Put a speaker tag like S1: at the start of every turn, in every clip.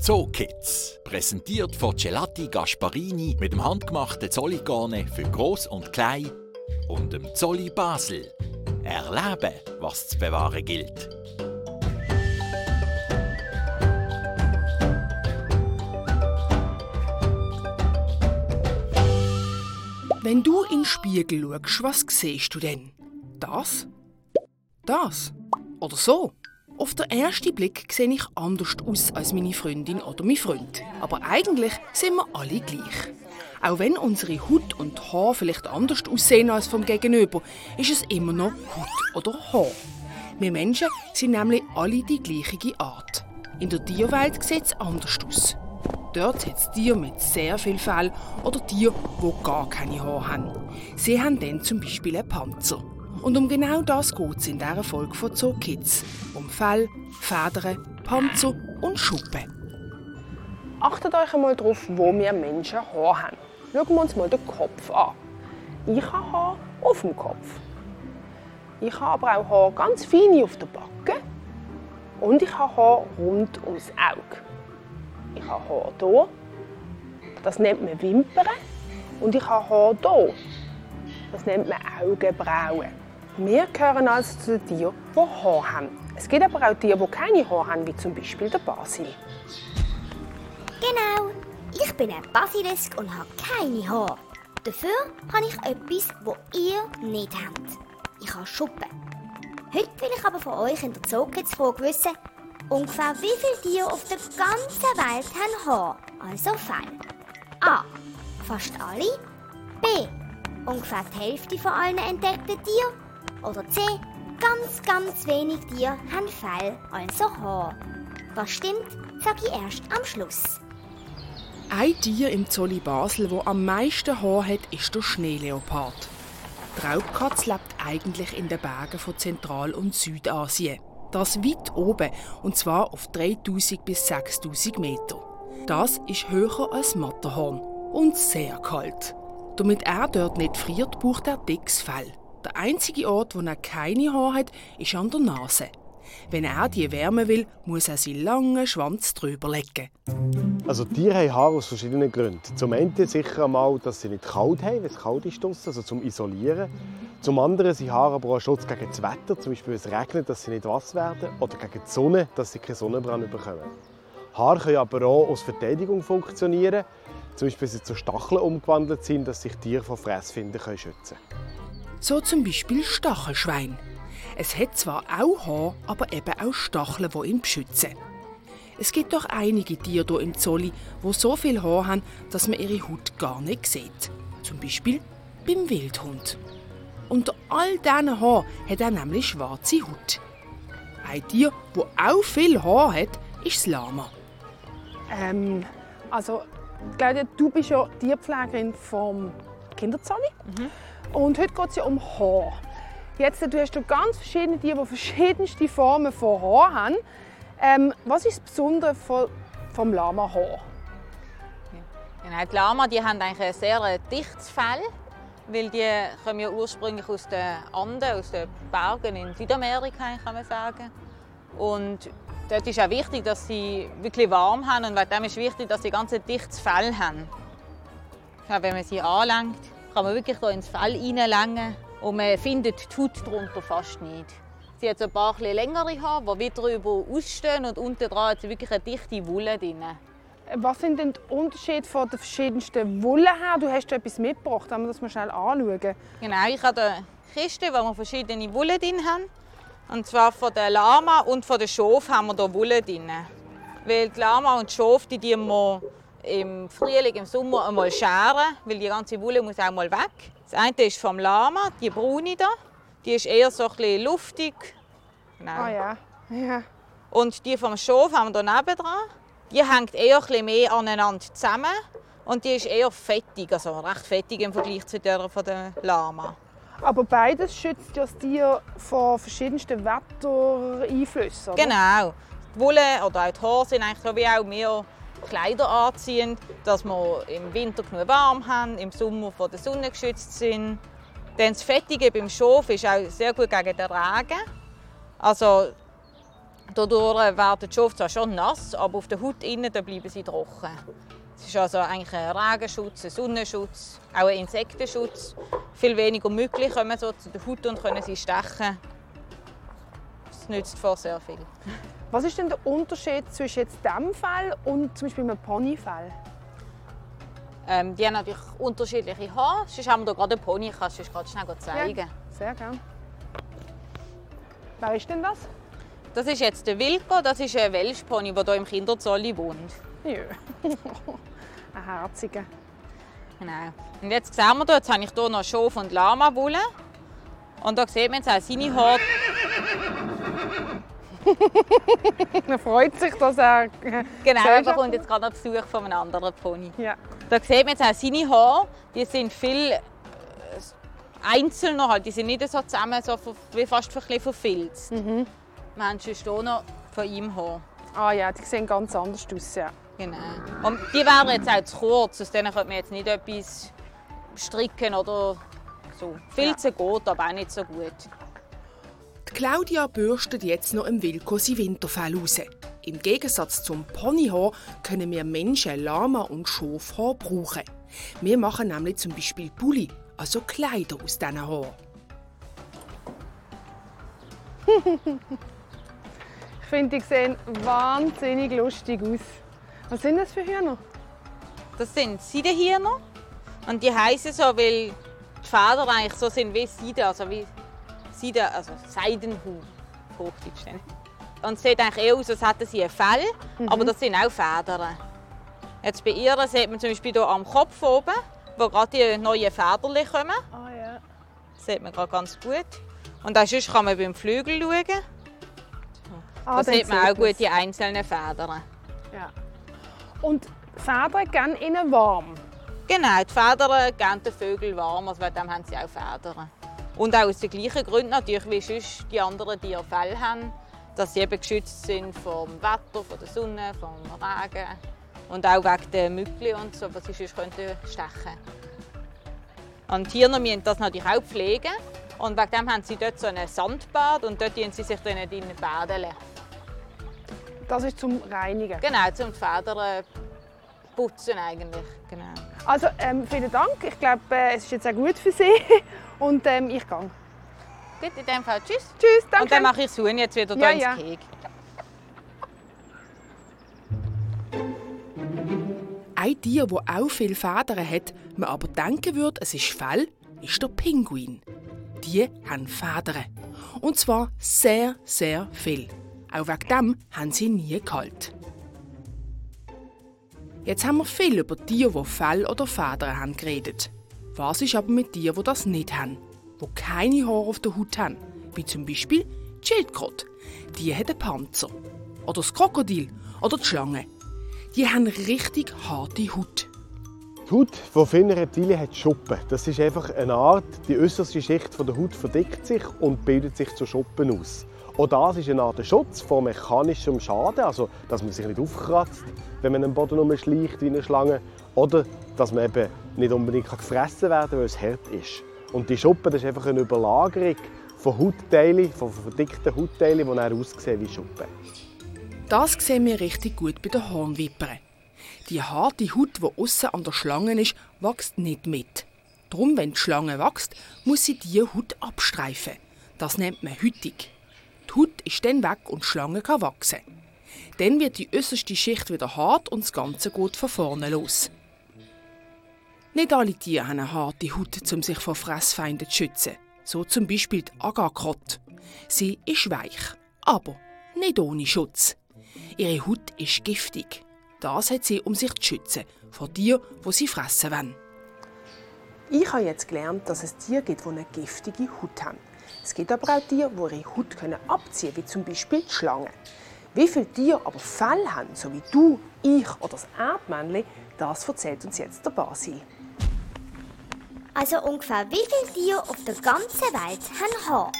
S1: Zookids. Präsentiert von Gelati Gasparini mit dem handgemachten Zolligane für Groß und Klein und dem Zolli Basel. Erleben, was zu bewahren gilt.
S2: Wenn du in den Spiegel schaust, was siehst du denn? Das? Das? Oder so? Auf den ersten Blick sehe ich anders aus als meine Freundin oder mein Freund. Aber eigentlich sind wir alle gleich. Auch wenn unsere Haut und Haar vielleicht anders aussehen als vom Gegenüber, ist es immer noch Haut oder Haar. Wir Menschen sind nämlich alle die gleiche Art. In der Tierwelt sieht es anders aus. Dort hat es Tiere mit sehr viel Fell oder Tiere, die gar keine Haare haben. Sie haben dann zum Beispiel einen Panzer. Und um genau das geht es in dieser Folge von Zoo Kids. Um Fell, Federn, Panzer und Schuppen.
S3: Achtet euch einmal darauf, wo wir Menschen Haar haben. Schauen wir uns mal den Kopf an. Ich habe Haar auf dem Kopf. Ich habe aber auch Haar ganz feine auf der Backe. Und ich habe Haar rund ums Auge. Ich habe Haar hier. Das nennt man Wimpern. Und ich habe Haar hier. Das nennt man Augenbrauen. Wir gehören also zu den Tieren, die Haar haben. Es gibt aber auch Tiere, die keine Haare haben, wie zum Beispiel der Basil.
S4: Genau, ich bin ein Basilisk und habe keine Haare. Dafür habe ich etwas, das ihr nicht habt. Ich habe Schuppen. Heute will ich aber von euch in der Zookids-Frage wissen, ungefähr wie viele Tiere auf der ganzen Welt haben Haare, also Fell. A. Fast alle. B. Ungefähr die Hälfte von allen entdeckten Tieren. Oder C. Ganz, ganz wenig Tiere haben Fell, also Haar. Was stimmt, sage ich erst am Schluss.
S2: Ein Tier im Zolli Basel, wo am meisten Haar hat, ist der Schneeleopard. Die Raubkatze lebt eigentlich in den Bergen von Zentral- und Südasien. Das weit oben, und zwar auf 3000 bis 6000 Meter. Das ist höher als Matterhorn und sehr kalt. Damit er dort nicht friert, braucht er dickes Fell. Der einzige Ort, wo er keine Haare hat, ist an der Nase. Wenn er die wärmen will, muss er seinen langen Schwanz drüber legen.
S5: Also Tiere haben Haare aus verschiedenen Gründen. Zum einen sicher einmal, dass sie nicht kalt haben, wenn es kalt ist draussen, also zum Isolieren. Zum anderen sind Haare aber auch Schutz gegen das Wetter, zum Beispiel wenn es regnet, dass sie nicht nass werden, oder gegen die Sonne, dass sie keinen Sonnenbrand bekommen. Haare können aber auch als Verteidigung funktionieren, zum Beispiel wenn sie zu Stacheln umgewandelt sind, dass sich Tiere vor Fressfinden schützen können.
S2: So zum Beispiel Stachelschwein. Es hat zwar auch Haar, aber eben auch Stacheln, die ihn beschützen. Es gibt doch einige Tiere hier im Zolli, wo so viel Haar haben, dass man ihre Haut gar nicht sieht. Zum Beispiel beim Wildhund. Unter all diesen Haaren hat er nämlich schwarze Haut. Ein Tier, das auch viel Haar hat, ist das Lama.
S3: Ähm, also, Claudia, du bist ja Tierpflegerin vom Kinderzolli. Mhm. Und heute geht es ja um Haar. Jetzt du hast du ganz verschiedene Tiere, die verschiedenste Formen von Haar haben. Ähm, was ist das Besondere vom, vom Lama-Haar?
S6: Genau, die Lama die haben eigentlich ein sehr dichtes Fell, weil die kommen ja ursprünglich aus den Anden, aus den Bergen in Südamerika, kann man sagen. Und dort ist auch wichtig, dass sie wirklich warm haben und dem ist wichtig, dass sie ganz ein dichtes Fell haben. Ja, wenn man sie anlenkt, kann man wirklich hier ins Fell reinlängen und man findet die Haut darunter fast nicht. Sie hat ein paar längere Haare, die wieder drüber ausstehen und unten dran hat sie wirklich eine dichte Wolle drin.
S3: Was sind denn die Unterschiede von den verschiedensten Wollen her? Du hast etwas mitgebracht, wenn wir das mal schnell anschauen.
S6: Genau, ich habe eine Kiste, wo wir verschiedene Wolle drin haben. Und zwar von der Lama und von der Schof haben wir hier Wolle drin. Weil die Lama und die Schof, die, die wir im Frühling, im Sommer einmal scheren, weil die ganze Wolle muss auch mal weg. Das eine ist vom Lama, die braune da. Die ist eher so ein bisschen luftig.
S3: Genau. Ah ja. ja.
S6: Und die vom Schof haben wir hier dran. Die hängt eher ein mehr aneinander zusammen und die ist eher fettig, also recht fettig im Vergleich zu der von der Lama.
S3: Aber beides schützt das Tier vor verschiedensten Wettereinflüssen.
S6: Genau. Die Wolle oder auch die Haare sind eigentlich so wie auch mehr Kleider anziehen, dass wir im Winter genug warm haben, im Sommer von der Sonne geschützt sind. Dann das Fettige beim Schof ist auch sehr gut gegen den Regen. Also Dadurch werden die Schafe zwar schon nass, aber auf der Haut innen bleiben sie trocken. Es ist also eigentlich ein Regenschutz, ein Sonnenschutz, auch ein Insektenschutz. Viel weniger Mückli kommen so zu der Haut und können sie stechen. Das nützt vor sehr viel.
S3: Was ist denn der Unterschied zwischen jetzt diesem Fell und zum Beispiel einem Ponyfell?
S6: Ähm, die haben natürlich unterschiedliche Haare. Sonst haben wir hier gerade einen Pony, ich kann es gerade schnell zeigen.
S3: Ja, sehr gerne. Wer ist denn das?
S6: Das ist jetzt der Wilko, das ist ein Welschpony, der hier im Kinderzolli wohnt.
S3: Ja. ein herziger.
S6: Genau. Und jetzt sehen wir hier, jetzt habe ich hier noch Schaf- und Lama-Wolle. Und da sieht man jetzt auch seine Haare.
S3: er freut sich, dass er.
S6: Genau, er bekommt jetzt gerade noch Besuch von einem anderen Pony.
S3: Ja.
S6: Da sieht man jetzt auch seine Haare. Die sind viel äh, einzelner. Halt. Die sind nicht so zusammen, so wie fast verfilzt. Mhm. Wir haben sonst hier noch von ihm Haar.
S3: Ah ja, die sehen ganz anders aus. Ja.
S6: Genau. Und die wären jetzt auch zu kurz. Aus denen könnte man jetzt nicht etwas stricken oder so. Filzen ja. geht, aber auch nicht so gut.
S2: Die Claudia bürstet jetzt noch im Wilko sein Winterfell raus. Im Gegensatz zum Ponyhaar können wir Menschen Lama und Schafhaar brauchen. Wir machen nämlich zum Beispiel Pulli, also Kleider aus diesen Haaren.
S3: ich finde, die sehen wahnsinnig lustig aus. Was sind das für Hühner?
S6: Das sind Seidenhühner. Und die heißen so, weil die Federn eigentlich so sind wie Seide, also wie Seide, also Seidenhuhn, Hochdeutsch. Und es sieht eigentlich eher aus, als hätten sie ein Fell, mhm. aber das sind auch Federn. Jetzt bei ihr sieht man zum Beispiel hier am Kopf oben, wo gerade die neuen Federchen kommen.
S3: Oh, ja.
S6: Das sieht man gerade ganz gut. Und auch sonst kann man beim Flügel schauen. Ah, da sieht man auch gut die einzelnen Federn.
S3: Ja. Und Federn gehen ihnen warm?
S6: Genau, die Federn geben den Vögeln warm, also dem haben sie auch Federn. Und auch aus den gleichen Gründen natürlich, wie sonst die anderen Tiere Fell haben, dass sie eben geschützt sind vom Wetter, von der Sonne, vom Regen und auch wegen der Mückli und so, was sie sonst könnten stechen Und Tiere müssen das natürlich auch pflegen und wegen dem haben sie dort so ein Sandbad und dort sie sich dann in baden.
S3: Das ist zum Reinigen?
S6: Genau, zum Federn putzen eigentlich. Genau.
S3: Also ähm, vielen Dank. Ich glaube, äh, es ist jetzt auch gut für Sie. Und ähm, ich gehe.
S6: Gut, in dem Fall tschüss.
S3: Tschüss, danke.
S6: Und dann mache ich Suchen jetzt wieder ja, ins ja. Keg.
S2: Ein Tier, das auch viele Federn hat, man aber denken würde, es ist Fell, ist der Pinguin. Die haben Federn. Und zwar sehr, sehr viel. Auch wegen dem haben sie nie kalt. Jetzt haben wir viel über Tiere, die Fell oder Federn haben, geredet. Was ist aber mit die das nicht haben? Die keine Haare auf der Haut haben? Wie zum Beispiel die Schildkröte. Die hat einen Panzer. Oder das Krokodil. Oder die Schlange. Die haben richtig harte Haut.
S5: Die Haut von vielen Reptilien hat Schuppen. Das ist einfach eine Art, die äußerste Schicht der Haut verdickt sich und bildet sich zu Schuppen aus. Auch das ist eine Art Schutz vor mechanischem Schaden, also dass man sich nicht aufkratzt, wenn man am Boden schleicht wie eine Schlange, oder dass man eben nicht unbedingt gefressen werden kann, weil es hart ist. Und die Schuppen das ist einfach eine Überlagerung von Hautteilen, von verdickten Hautteilen, die dann aussehen wie Schuppen.
S2: Das sehen wir richtig gut bei den Hornwippern. Die harte Haut, die außen an der Schlange ist, wächst nicht mit. Darum, wenn die Schlange wächst, muss sie diese Haut abstreifen. Das nennt man Hütig. Die Haut ist dann weg und die Schlange kann wachsen. Dann wird die äußerste Schicht wieder hart und das Ganze geht von vorne los. Nicht alle Tiere haben eine harte Haut, um sich vor Fressfeinden zu schützen. So zum Beispiel die Agakrott. Sie ist weich, aber nicht ohne Schutz. Ihre Haut ist giftig. Das hat sie, um sich zu schützen vor Tieren, die sie fressen wollen.
S3: Ich habe jetzt gelernt, dass es Tiere gibt, die eine giftige Haut haben. Es gibt aber auch Tiere, die ihre Haut abziehen können, wie zum Beispiel die Schlangen. Wie viele Tiere aber Fell haben, so wie du, ich oder das Erdmännchen, das erzählt uns jetzt der Basil.
S4: Also ungefähr wie viele Tiere auf der ganzen Welt haben Haar?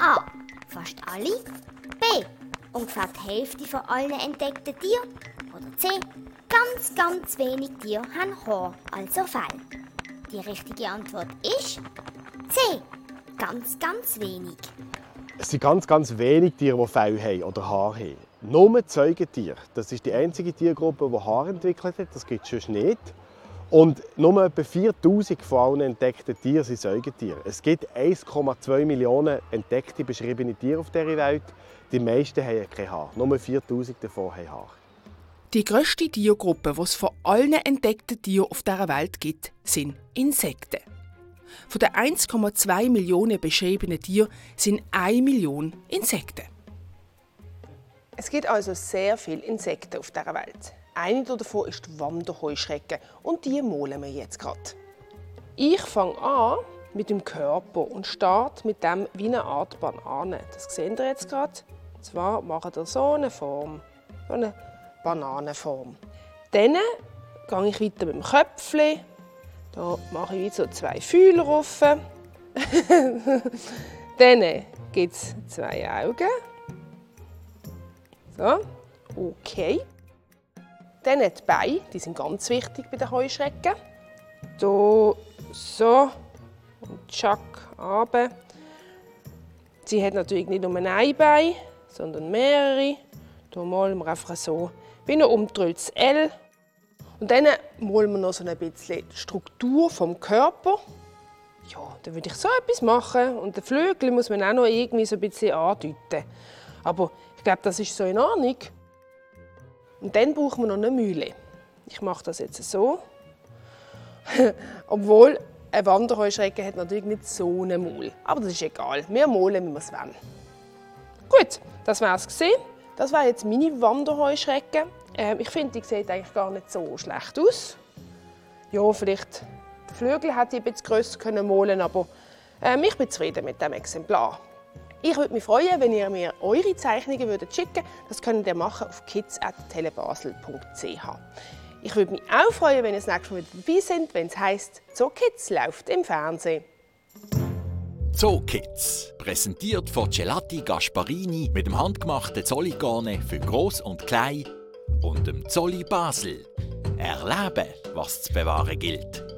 S4: A. Fast alle. B. Ungefähr die Hälfte von allen entdeckten Tieren. Oder C. Ganz, ganz wenig Tiere haben Haar, also Fell. Die richtige Antwort ist C ganz, ganz wenig.
S5: Es sind ganz, ganz wenige Tiere, die Fell haben oder Haare haben. Nur Zeugentiere. Das ist die einzige Tiergruppe, die Haare entwickelt hat. Das gibt es sonst nicht. Und nur etwa 4000 von allen entdeckten Tieren sind Säugetiere. Es gibt 1,2 Millionen entdeckte, beschriebene Tiere auf dieser Welt. Die meisten haben keine Haare. Nur 4000 davon haben Haare.
S2: Die grösste Tiergruppe, die es von allen entdeckten Tieren auf dieser Welt gibt, sind Insekten. Von den 1,2 Millionen beschriebenen Tieren sind 1 Million Insekten.
S3: Es gibt also sehr viele Insekten auf dieser Welt. Eine davon ist die Wanderheuschrecke und die malen wir jetzt gerade. Ich fange an mit dem Körper und starte mit dem wie eine Art Banane. Das seht ihr jetzt gerade. Und zwar mache ich so eine Form, so eine Bananenform. Dann gehe ich weiter mit dem Köpfchen. Da mache ich so zwei Fühler offen. Dann gibt es zwei Augen. So, okay. Dann die Beine, die sind ganz wichtig bei den Heuschrecken. Hier so und tschack runter. Sie hat natürlich nicht nur ein Bein, sondern mehrere. Hier malen wir einfach so wie ein umgedrehtes L. Und dann malen wir noch so ein bisschen die Struktur vom Körper. Ja, dann würde ich so etwas machen. Und den Flügel muss man auch noch irgendwie so ein bisschen andeuten. Aber ich glaube, das ist so in Ordnung. Und dann brauchen wir noch eine Mühle. Ich mache das jetzt so. Obwohl, ein Wanderheuschrecke hat natürlich nicht so einen Maul. Aber das ist egal. Wir malen, wie wir es wollen. Gut, das war es. Das war jetzt meine Wanderheuschrecke. Ähm, ich finde, die sieht eigentlich gar nicht so schlecht aus. Ja, vielleicht der Flügel hätte ich ein bisschen grösser können malen, aber ähm, ich bin zufrieden mit dem Exemplar. Ich würde mich freuen, wenn ihr mir eure Zeichnungen würdet schicken Das könnt ihr machen auf kids.telebasel.ch. Ich würde mich auch freuen, wenn ihr das nächste Mal dabei seid, wenn es heisst «Zoo Kids läuft im Fernsehen».
S1: Zoo Kids, präsentiert von Gelati Gasparini mit dem handgemachten Zolligane für Groß und Klein und dem Zolli Basel. Erleben, was zu bewahren gilt.